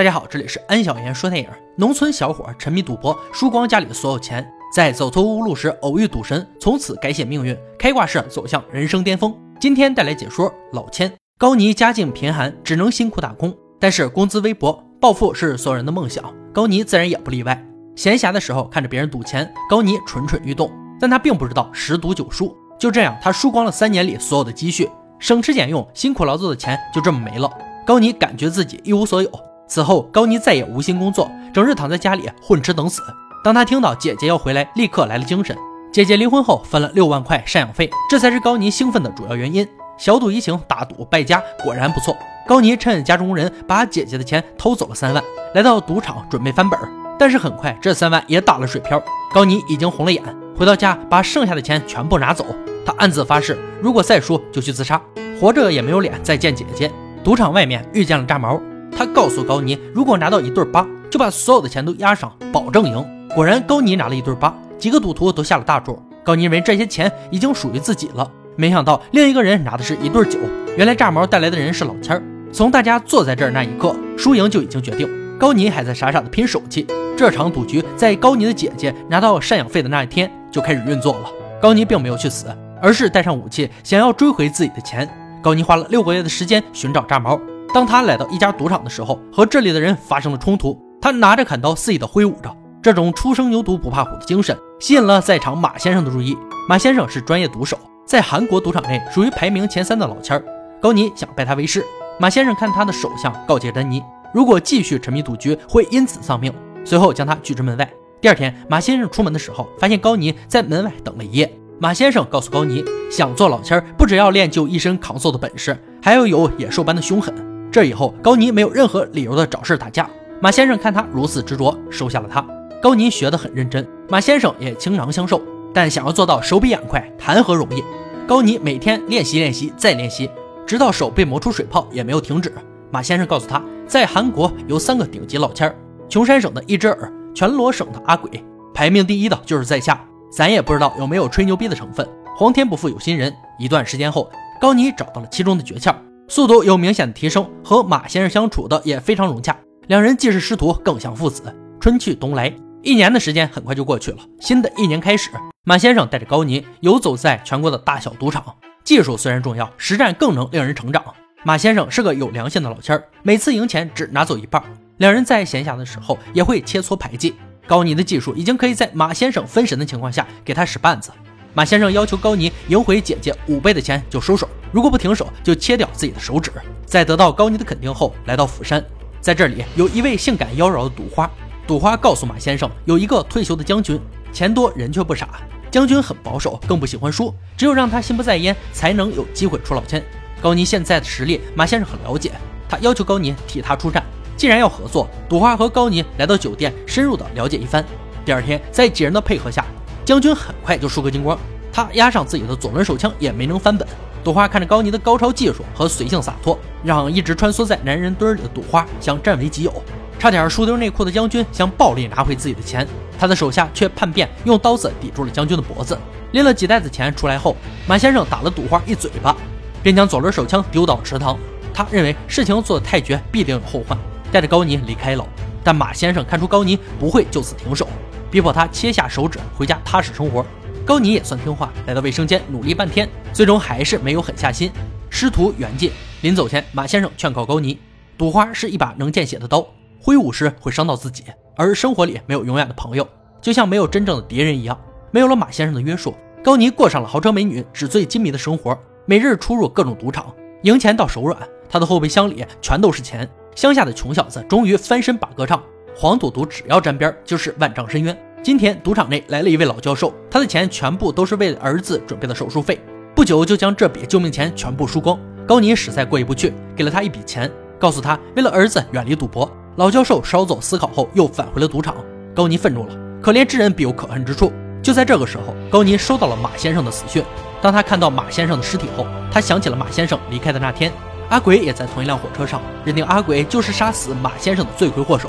大家好，这里是安小言说电影。农村小伙沉迷赌博，输光家里的所有钱，在走投无路时偶遇赌神，从此改写命运，开挂式走向人生巅峰。今天带来解说老千。高尼家境贫寒，只能辛苦打工，但是工资微薄，暴富是所有人的梦想，高尼自然也不例外。闲暇的时候看着别人赌钱，高尼蠢蠢欲动，但他并不知道十赌九输。就这样，他输光了三年里所有的积蓄，省吃俭用，辛苦劳作的钱就这么没了。高尼感觉自己一无所有。此后，高尼再也无心工作，整日躺在家里混吃等死。当他听到姐姐要回来，立刻来了精神。姐姐离婚后分了六万块赡养费，这才是高尼兴奋的主要原因。小赌怡情，大赌败家，果然不错。高尼趁家中无人，把姐姐的钱偷走了三万，来到赌场准备翻本。但是很快，这三万也打了水漂。高尼已经红了眼，回到家把剩下的钱全部拿走。他暗自发誓，如果再输就去自杀，活着也没有脸再见姐姐。赌场外面遇见了炸毛。他告诉高尼，如果拿到一对八，就把所有的钱都押上，保证赢。果然，高尼拿了一对八，几个赌徒都下了大注。高尼认为这些钱已经属于自己了，没想到另一个人拿的是一对九。原来炸毛带来的人是老千儿。从大家坐在这儿那一刻，输赢就已经决定。高尼还在傻傻的拼手气。这场赌局在高尼的姐姐拿到赡养费的那一天就开始运作了。高尼并没有去死，而是带上武器，想要追回自己的钱。高尼花了六个月的时间寻找炸毛。当他来到一家赌场的时候，和这里的人发生了冲突。他拿着砍刀肆意的挥舞着，这种初生牛犊不怕虎的精神吸引了在场马先生的注意。马先生是专业赌手，在韩国赌场内属于排名前三的老千儿。高尼想拜他为师。马先生看他的手相，告诫丹尼，如果继续沉迷赌局，会因此丧命。随后将他拒之门外。第二天，马先生出门的时候，发现高尼在门外等了一夜。马先生告诉高尼，想做老千儿，不只要练就一身扛揍的本事，还要有野兽般的凶狠。这以后，高尼没有任何理由的找事打架。马先生看他如此执着，收下了他。高尼学得很认真，马先生也倾囊相授。但想要做到手比眼快，谈何容易？高尼每天练习练习再练习，直到手被磨出水泡也没有停止。马先生告诉他，在韩国有三个顶级老千儿：穷山省的一只耳，全罗省的阿鬼，排名第一的就是在下。咱也不知道有没有吹牛逼的成分。皇天不负有心人，一段时间后，高尼找到了其中的诀窍。速度有明显的提升，和马先生相处的也非常融洽。两人既是师徒，更像父子。春去冬来，一年的时间很快就过去了。新的一年开始，马先生带着高尼游走在全国的大小赌场。技术虽然重要，实战更能令人成长。马先生是个有良心的老千儿，每次赢钱只拿走一半。两人在闲暇的时候也会切磋牌技。高尼的技术已经可以在马先生分神的情况下给他使绊子。马先生要求高尼赢回姐姐五倍的钱就收手。如果不停手，就切掉自己的手指。在得到高尼的肯定后，来到釜山，在这里有一位性感妖娆的赌花。赌花告诉马先生，有一个退休的将军，钱多人却不傻。将军很保守，更不喜欢输，只有让他心不在焉，才能有机会出老千。高尼现在的实力，马先生很了解，他要求高尼替他出战。既然要合作，赌花和高尼来到酒店，深入的了解一番。第二天，在几人的配合下，将军很快就输个精光。他压上自己的左轮手枪，也没能翻本。赌花看着高尼的高超技术和随性洒脱，让一直穿梭在男人堆里的赌花想占为己有。差点输丢内裤的将军想暴力拿回自己的钱，他的手下却叛变，用刀子抵住了将军的脖子。拎了几袋子钱出来后，马先生打了赌花一嘴巴，便将左轮手枪丢到池塘。他认为事情做得太绝，必定有后患，带着高尼离开了。但马先生看出高尼不会就此停手，逼迫他切下手指，回家踏实生活。高尼也算听话，来到卫生间努力半天，最终还是没有狠下心，师徒缘尽。临走前，马先生劝告高尼：赌花是一把能见血的刀，挥舞时会伤到自己，而生活里没有永远的朋友，就像没有真正的敌人一样。没有了马先生的约束，高尼过上了豪车美女、纸醉金迷的生活，每日出入各种赌场，赢钱到手软。他的后备箱里全都是钱。乡下的穷小子终于翻身把歌唱，黄赌毒只要沾边就是万丈深渊。今天赌场内来了一位老教授，他的钱全部都是为儿子准备的手术费，不久就将这笔救命钱全部输光。高尼实在过意不去，给了他一笔钱，告诉他为了儿子远离赌博。老教授稍作思考后又返回了赌场。高尼愤怒了，可怜之人必有可恨之处。就在这个时候，高尼收到了马先生的死讯。当他看到马先生的尸体后，他想起了马先生离开的那天，阿鬼也在同一辆火车上，认定阿鬼就是杀死马先生的罪魁祸首。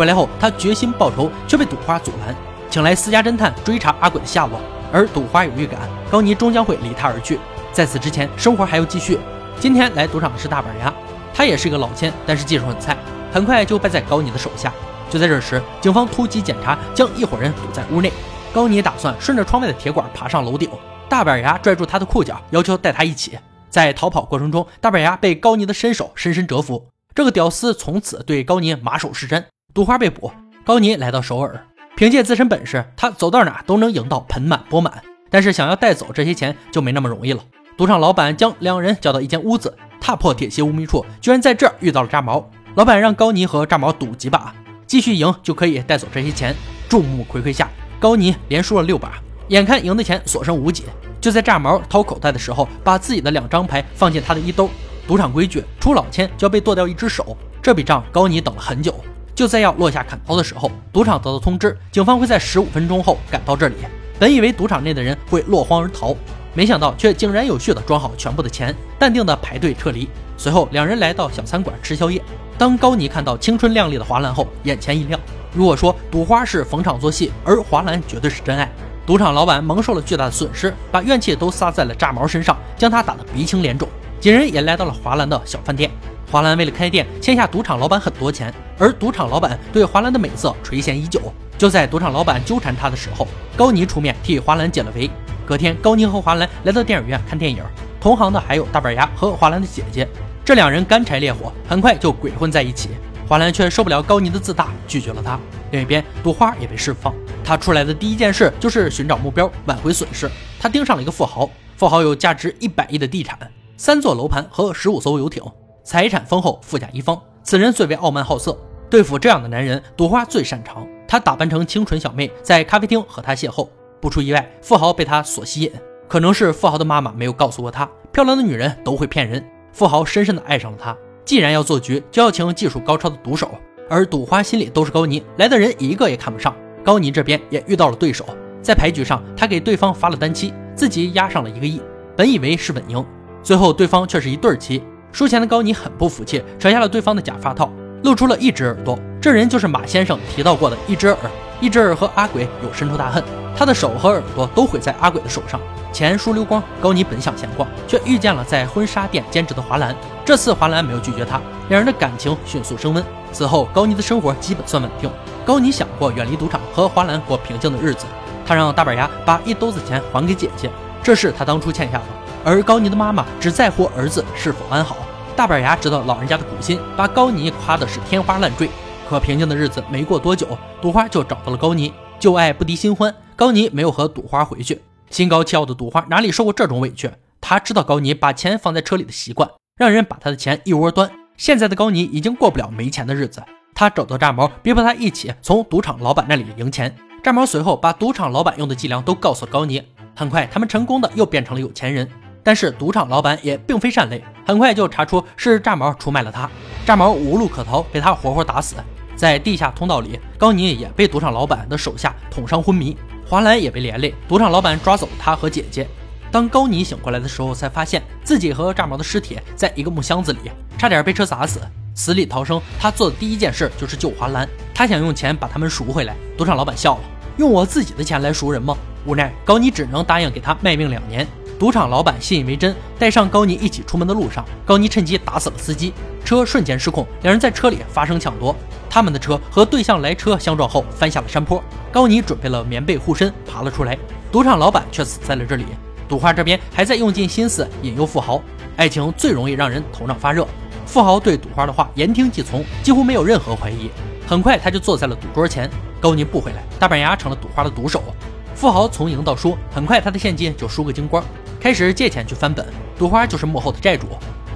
回来后，他决心报仇，却被赌花阻拦。请来私家侦探追查阿鬼的下落，而赌花有预感，高尼终将会离他而去。在此之前，生活还要继续。今天来赌场的是大板牙，他也是一个老千，但是技术很菜。很快就败在高尼的手下。就在这时，警方突击检查，将一伙人堵在屋内。高尼打算顺着窗外的铁管爬上楼顶，大板牙拽住他的裤脚，要求带他一起。在逃跑过程中，大板牙被高尼的身手深深折服，这个屌丝从此对高尼马首是瞻。赌花被捕，高尼来到首尔，凭借自身本事，他走到哪都能赢到盆满钵满。但是想要带走这些钱就没那么容易了。赌场老板将两人叫到一间屋子，踏破铁鞋无觅处，居然在这儿遇到了炸毛。老板让高尼和炸毛赌几把，继续赢就可以带走这些钱。众目睽睽下，高尼连输了六把，眼看赢的钱所剩无几。就在炸毛掏口袋的时候，把自己的两张牌放进他的衣兜。赌场规矩，出老千就要被剁掉一只手。这笔账高尼等了很久。就在要落下砍刀的时候，赌场得到通知，警方会在十五分钟后赶到这里。本以为赌场内的人会落荒而逃，没想到却井然有序地装好全部的钱，淡定地排队撤离。随后，两人来到小餐馆吃宵夜。当高尼看到青春靓丽的华兰后，眼前一亮。如果说赌花是逢场作戏，而华兰绝对是真爱。赌场老板蒙受了巨大的损失，把怨气都撒在了炸毛身上，将他打得鼻青脸肿。几人也来到了华兰的小饭店。华兰为了开店，欠下赌场老板很多钱，而赌场老板对华兰的美色垂涎已久。就在赌场老板纠缠他的时候，高尼出面替华兰解了围。隔天，高尼和华兰来到电影院看电影，同行的还有大板牙和华兰的姐姐。这两人干柴烈火，很快就鬼混在一起。华兰却受不了高尼的自大，拒绝了他。另一边，赌花也被释放。他出来的第一件事就是寻找目标，挽回损失。他盯上了一个富豪，富豪有价值一百亿的地产、三座楼盘和十五艘游艇，财产丰厚，富甲一方。此人最为傲慢好色，对付这样的男人，赌花最擅长。他打扮成清纯小妹，在咖啡厅和他邂逅。不出意外，富豪被他所吸引。可能是富豪的妈妈没有告诉过他，漂亮的女人都会骗人。富豪深深的爱上了她。既然要做局，就要请技术高超的赌手。而赌花心里都是高尼，来的人一个也看不上。高尼这边也遇到了对手，在牌局上，他给对方发了单七，自己押上了一个亿，本以为是稳赢，最后对方却是一对儿棋。输钱的高尼很不服气，扯下了对方的假发套，露出了一只耳朵。这人就是马先生提到过的一只耳。一只耳和阿鬼有深仇大恨，他的手和耳朵都毁在阿鬼的手上。钱输溜光，高尼本想闲逛，却遇见了在婚纱店兼职的华兰。这次华兰没有拒绝他，两人的感情迅速升温。此后，高尼的生活基本算稳定。高尼想过远离赌场，和华兰过平静的日子。他让大板牙把一兜子钱还给姐姐，这是他当初欠下的。而高尼的妈妈只在乎儿子是否安好。大板牙知道老人家的苦心，把高尼夸的是天花乱坠。可平静的日子没过多久，赌花就找到了高尼。旧爱不敌新欢，高尼没有和赌花回去。心高气傲的赌花哪里受过这种委屈？他知道高尼把钱放在车里的习惯，让人把他的钱一窝端。现在的高尼已经过不了没钱的日子。他找到炸毛，逼迫他一起从赌场老板那里赢钱。炸毛随后把赌场老板用的伎俩都告诉了高尼。很快，他们成功的又变成了有钱人。但是赌场老板也并非善类，很快就查出是炸毛出卖了他。炸毛无路可逃，被他活活打死。在地下通道里，高尼也被赌场老板的手下捅伤昏迷。华兰也被连累，赌场老板抓走他和姐姐。当高尼醒过来的时候，才发现自己和炸毛的尸体在一个木箱子里，差点被车砸死。死里逃生，他做的第一件事就是救华兰。他想用钱把他们赎回来。赌场老板笑了：“用我自己的钱来赎人吗？”无奈高尼只能答应给他卖命两年。赌场老板信以为真，带上高尼一起出门的路上，高尼趁机打死了司机，车瞬间失控，两人在车里发生抢夺。他们的车和对向来车相撞后翻下了山坡。高尼准备了棉被护身，爬了出来。赌场老板却死在了这里。赌花这边还在用尽心思引诱富豪。爱情最容易让人头上发热。富豪对赌花的话言听计从，几乎没有任何怀疑。很快，他就坐在了赌桌前。高尼不回来，大板牙成了赌花的毒手。富豪从赢到输，很快他的现金就输个精光，开始借钱去翻本。赌花就是幕后的债主。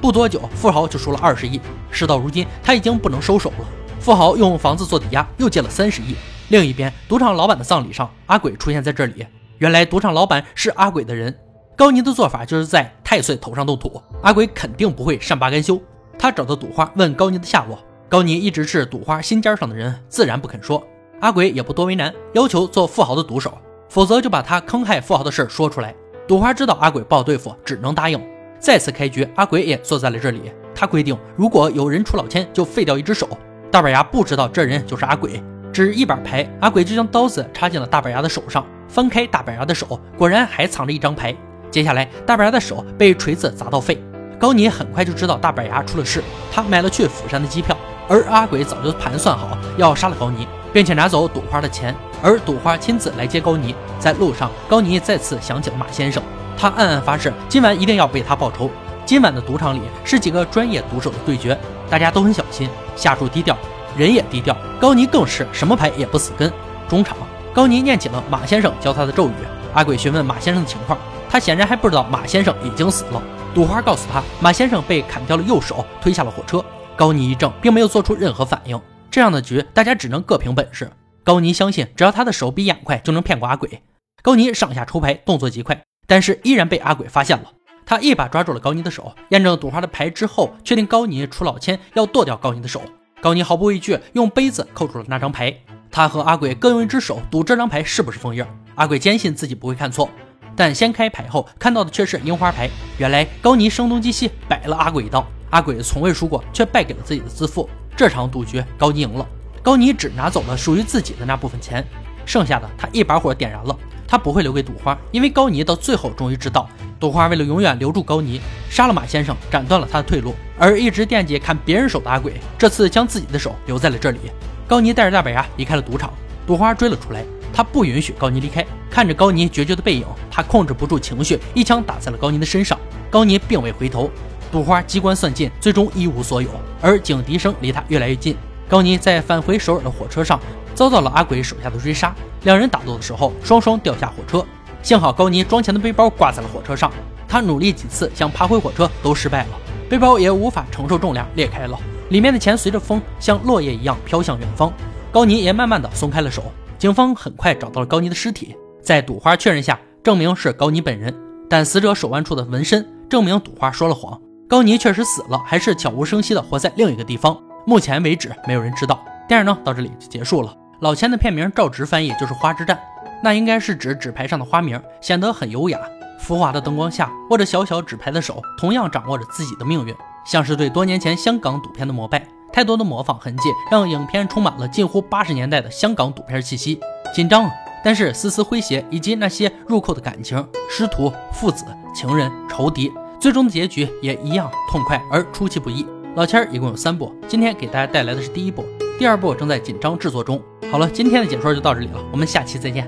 不多久，富豪就输了二十亿。事到如今，他已经不能收手了。富豪用房子做抵押，又借了三十亿。另一边，赌场老板的葬礼上，阿鬼出现在这里。原来，赌场老板是阿鬼的人。高尼的做法就是在太岁头上动土，阿鬼肯定不会善罢甘休。他找到赌花问高尼的下落，高尼一直是赌花心尖上的人，自然不肯说。阿鬼也不多为难，要求做富豪的毒手，否则就把他坑害富豪的事说出来。赌花知道阿鬼不好对付，只能答应。再次开局，阿鬼也坐在了这里。他规定，如果有人出老千，就废掉一只手。大板牙不知道这人就是阿鬼，只一把牌，阿鬼就将刀子插进了大板牙的手上，翻开大板牙的手，果然还藏着一张牌。接下来，大板牙的手被锤子砸到废。高尼很快就知道大板牙出了事，他买了去釜山的机票，而阿鬼早就盘算好要杀了高尼，并且拿走赌花的钱，而赌花亲自来接高尼。在路上，高尼再次想起了马先生，他暗暗发誓，今晚一定要为他报仇。今晚的赌场里是几个专业赌手的对决，大家都很小心，下注低调，人也低调。高尼更是什么牌也不死跟。中场，高尼念起了马先生教他的咒语。阿鬼询问马先生的情况，他显然还不知道马先生已经死了。赌花告诉他，马先生被砍掉了右手，推下了火车。高尼一怔，并没有做出任何反应。这样的局，大家只能各凭本事。高尼相信，只要他的手比眼快，就能骗过阿鬼。高尼上下抽牌，动作极快，但是依然被阿鬼发现了。他一把抓住了高尼的手，验证赌花的牌之后，确定高尼出老千要剁掉高尼的手。高尼毫不畏惧，用杯子扣住了那张牌。他和阿鬼各用一只手赌这张牌是不是封印。阿鬼坚信自己不会看错，但掀开牌后看到的却是樱花牌。原来高尼声东击西，摆了阿鬼一道。阿鬼从未输过，却败给了自己的自负。这场赌局，高尼赢了。高尼只拿走了属于自己的那部分钱，剩下的他一把火点燃了。他不会留给赌花，因为高尼到最后终于知道，赌花为了永远留住高尼，杀了马先生，斩断了他的退路。而一直惦记看别人手的阿鬼，这次将自己的手留在了这里。高尼带着大板牙离开了赌场，赌花追了出来，他不允许高尼离开。看着高尼决绝的背影，他控制不住情绪，一枪打在了高尼的身上。高尼并未回头，赌花机关算尽，最终一无所有。而警笛声离他越来越近，高尼在返回首尔的火车上。遭到了阿鬼手下的追杀，两人打斗的时候，双双掉下火车。幸好高尼装钱的背包挂在了火车上，他努力几次想爬回火车都失败了，背包也无法承受重量裂开了，里面的钱随着风像落叶一样飘向远方。高尼也慢慢的松开了手。警方很快找到了高尼的尸体，在赌花确认下，证明是高尼本人，但死者手腕处的纹身证明赌花说了谎，高尼确实死了，还是悄无声息的活在另一个地方。目前为止，没有人知道。电影呢，到这里就结束了。老千的片名照直翻译就是花之战，那应该是指纸牌上的花名，显得很优雅。浮华的灯光下，握着小小纸牌的手，同样掌握着自己的命运，像是对多年前香港赌片的膜拜。太多的模仿痕迹，让影片充满了近乎八十年代的香港赌片气息。紧张，但是丝丝诙谐，以及那些入扣的感情，师徒、父子、情人、仇敌，最终的结局也一样痛快而出其不意。老千儿一共有三部，今天给大家带来的是第一部，第二部正在紧张制作中。好了，今天的解说就到这里了，我们下期再见。